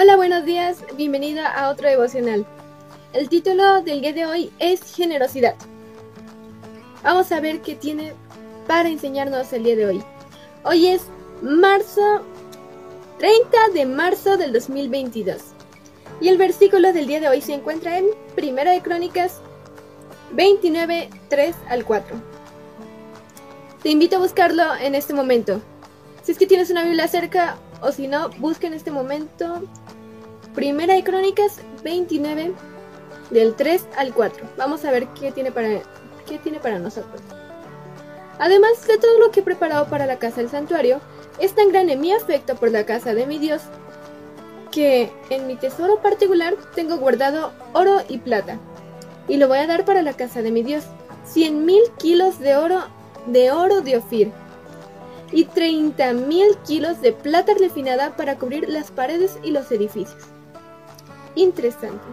Hola, buenos días, bienvenida a otro devocional. El título del día de hoy es Generosidad. Vamos a ver qué tiene para enseñarnos el día de hoy. Hoy es marzo 30 de marzo del 2022. Y el versículo del día de hoy se encuentra en Primera de Crónicas 29, 3 al 4. Te invito a buscarlo en este momento. Si es que tienes una Biblia cerca o si no, busca en este momento Primera de Crónicas 29 del 3 al 4. Vamos a ver qué tiene para, qué tiene para nosotros. Además de todo lo que he preparado para la casa del santuario, es tan grande mi afecto por la casa de mi Dios que en mi tesoro particular tengo guardado oro y plata, y lo voy a dar para la casa de mi Dios, cien mil kilos de oro de oro de Ofir y treinta mil kilos de plata refinada para cubrir las paredes y los edificios interesante.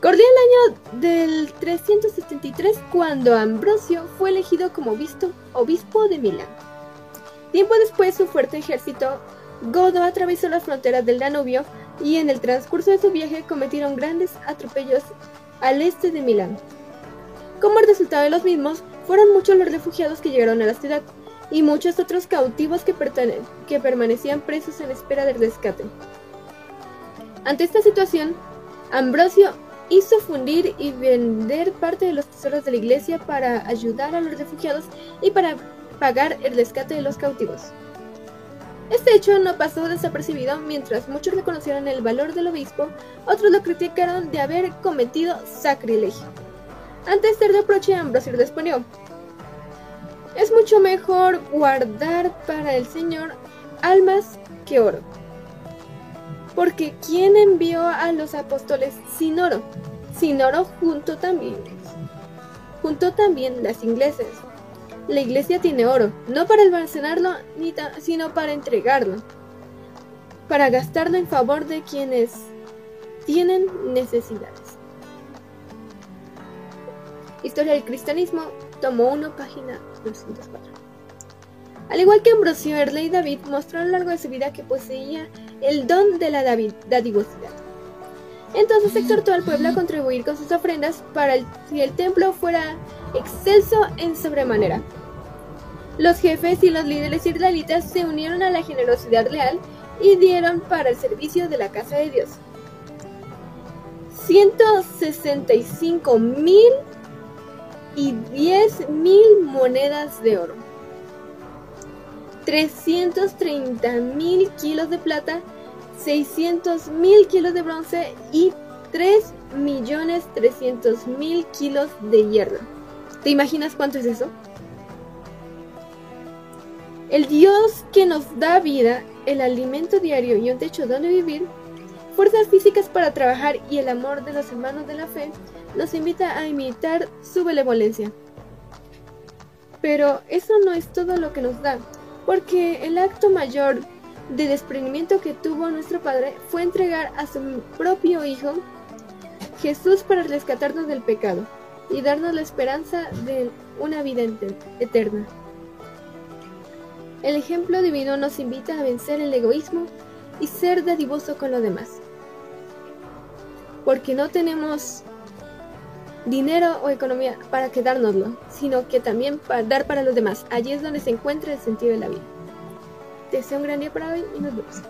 Corría el año del 373 cuando Ambrosio fue elegido como obispo, obispo de Milán. Tiempo después su fuerte ejército Godo atravesó las fronteras del Danubio y en el transcurso de su viaje cometieron grandes atropellos al este de Milán. Como resultado de los mismos, fueron muchos los refugiados que llegaron a la ciudad y muchos otros cautivos que permanecían presos en espera del rescate. Ante esta situación, Ambrosio hizo fundir y vender parte de los tesoros de la iglesia para ayudar a los refugiados y para pagar el rescate de los cautivos. Este hecho no pasó desapercibido mientras muchos reconocieron el valor del obispo, otros lo criticaron de haber cometido sacrilegio. Ante este reproche, Ambrosio respondió, es mucho mejor guardar para el Señor almas que oro porque ¿quién envió a los apóstoles sin oro? Sin oro junto también. Junto también las ingleses. La iglesia tiene oro, no para almacenarlo, sino para entregarlo, para gastarlo en favor de quienes tienen necesidades. Historia del cristianismo, tomo 1, página 204. Al igual que Ambrosio, Erle y David mostró a lo largo de su vida que poseía el don de la dadivosidad. Entonces exhortó al pueblo a contribuir con sus ofrendas para que el templo fuera excelso en sobremanera. Los jefes y los líderes israelitas se unieron a la generosidad leal y dieron para el servicio de la casa de Dios 165 mil y 10 mil monedas de oro. 330 mil kilos de plata, 600 mil kilos de bronce y 3 millones 300 mil kilos de hierro. ¿Te imaginas cuánto es eso? El Dios que nos da vida, el alimento diario y un techo donde vivir, fuerzas físicas para trabajar y el amor de los hermanos de la fe, nos invita a imitar su benevolencia. Pero eso no es todo lo que nos da porque el acto mayor de desprendimiento que tuvo nuestro Padre fue entregar a su propio Hijo, Jesús, para rescatarnos del pecado y darnos la esperanza de una vida eterna. El ejemplo divino nos invita a vencer el egoísmo y ser dadivoso con los demás. Porque no tenemos dinero o economía para quedárnoslo, sino que también para dar para los demás. Allí es donde se encuentra el sentido de la vida. Te deseo un gran día para hoy y nos vemos.